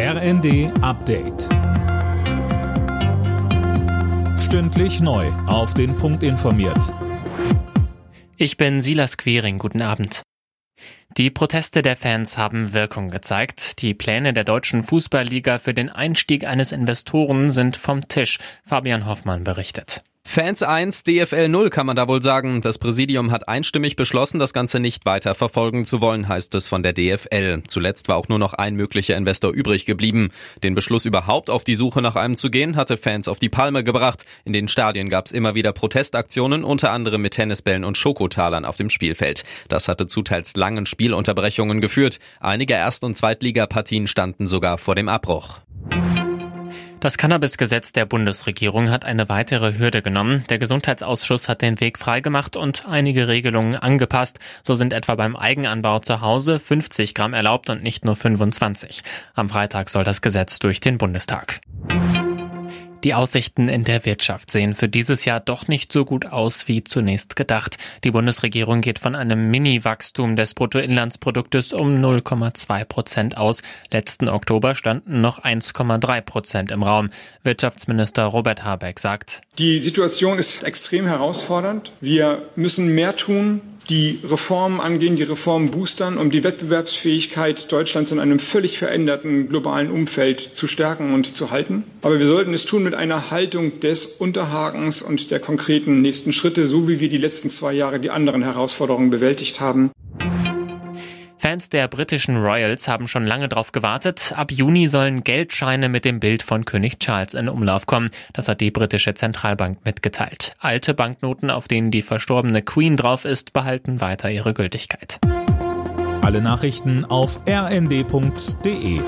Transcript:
RND Update. Stündlich neu. Auf den Punkt informiert. Ich bin Silas Quering. Guten Abend. Die Proteste der Fans haben Wirkung gezeigt. Die Pläne der deutschen Fußballliga für den Einstieg eines Investoren sind vom Tisch. Fabian Hoffmann berichtet. Fans 1, DFL 0 kann man da wohl sagen. Das Präsidium hat einstimmig beschlossen, das Ganze nicht weiter verfolgen zu wollen, heißt es von der DFL. Zuletzt war auch nur noch ein möglicher Investor übrig geblieben. Den Beschluss überhaupt auf die Suche nach einem zu gehen, hatte Fans auf die Palme gebracht. In den Stadien gab es immer wieder Protestaktionen, unter anderem mit Tennisbällen und Schokotalern auf dem Spielfeld. Das hatte zu teils langen Spielunterbrechungen geführt. Einige Erst- und Zweitligapartien standen sogar vor dem Abbruch. Das Cannabis-Gesetz der Bundesregierung hat eine weitere Hürde genommen. Der Gesundheitsausschuss hat den Weg freigemacht und einige Regelungen angepasst. So sind etwa beim Eigenanbau zu Hause 50 Gramm erlaubt und nicht nur 25. Am Freitag soll das Gesetz durch den Bundestag. Die Aussichten in der Wirtschaft sehen für dieses Jahr doch nicht so gut aus wie zunächst gedacht. Die Bundesregierung geht von einem Mini-Wachstum des Bruttoinlandsproduktes um 0,2 Prozent aus. Letzten Oktober standen noch 1,3 Prozent im Raum. Wirtschaftsminister Robert Habeck sagt, Die Situation ist extrem herausfordernd. Wir müssen mehr tun, die Reformen angehen, die Reformen boostern, um die Wettbewerbsfähigkeit Deutschlands in einem völlig veränderten globalen Umfeld zu stärken und zu halten. Aber wir sollten es tun mit einer Haltung des Unterhakens und der konkreten nächsten Schritte, so wie wir die letzten zwei Jahre die anderen Herausforderungen bewältigt haben. Fans der britischen Royals haben schon lange darauf gewartet. Ab Juni sollen Geldscheine mit dem Bild von König Charles in Umlauf kommen. Das hat die britische Zentralbank mitgeteilt. Alte Banknoten, auf denen die verstorbene Queen drauf ist, behalten weiter ihre Gültigkeit. Alle Nachrichten auf rnd.de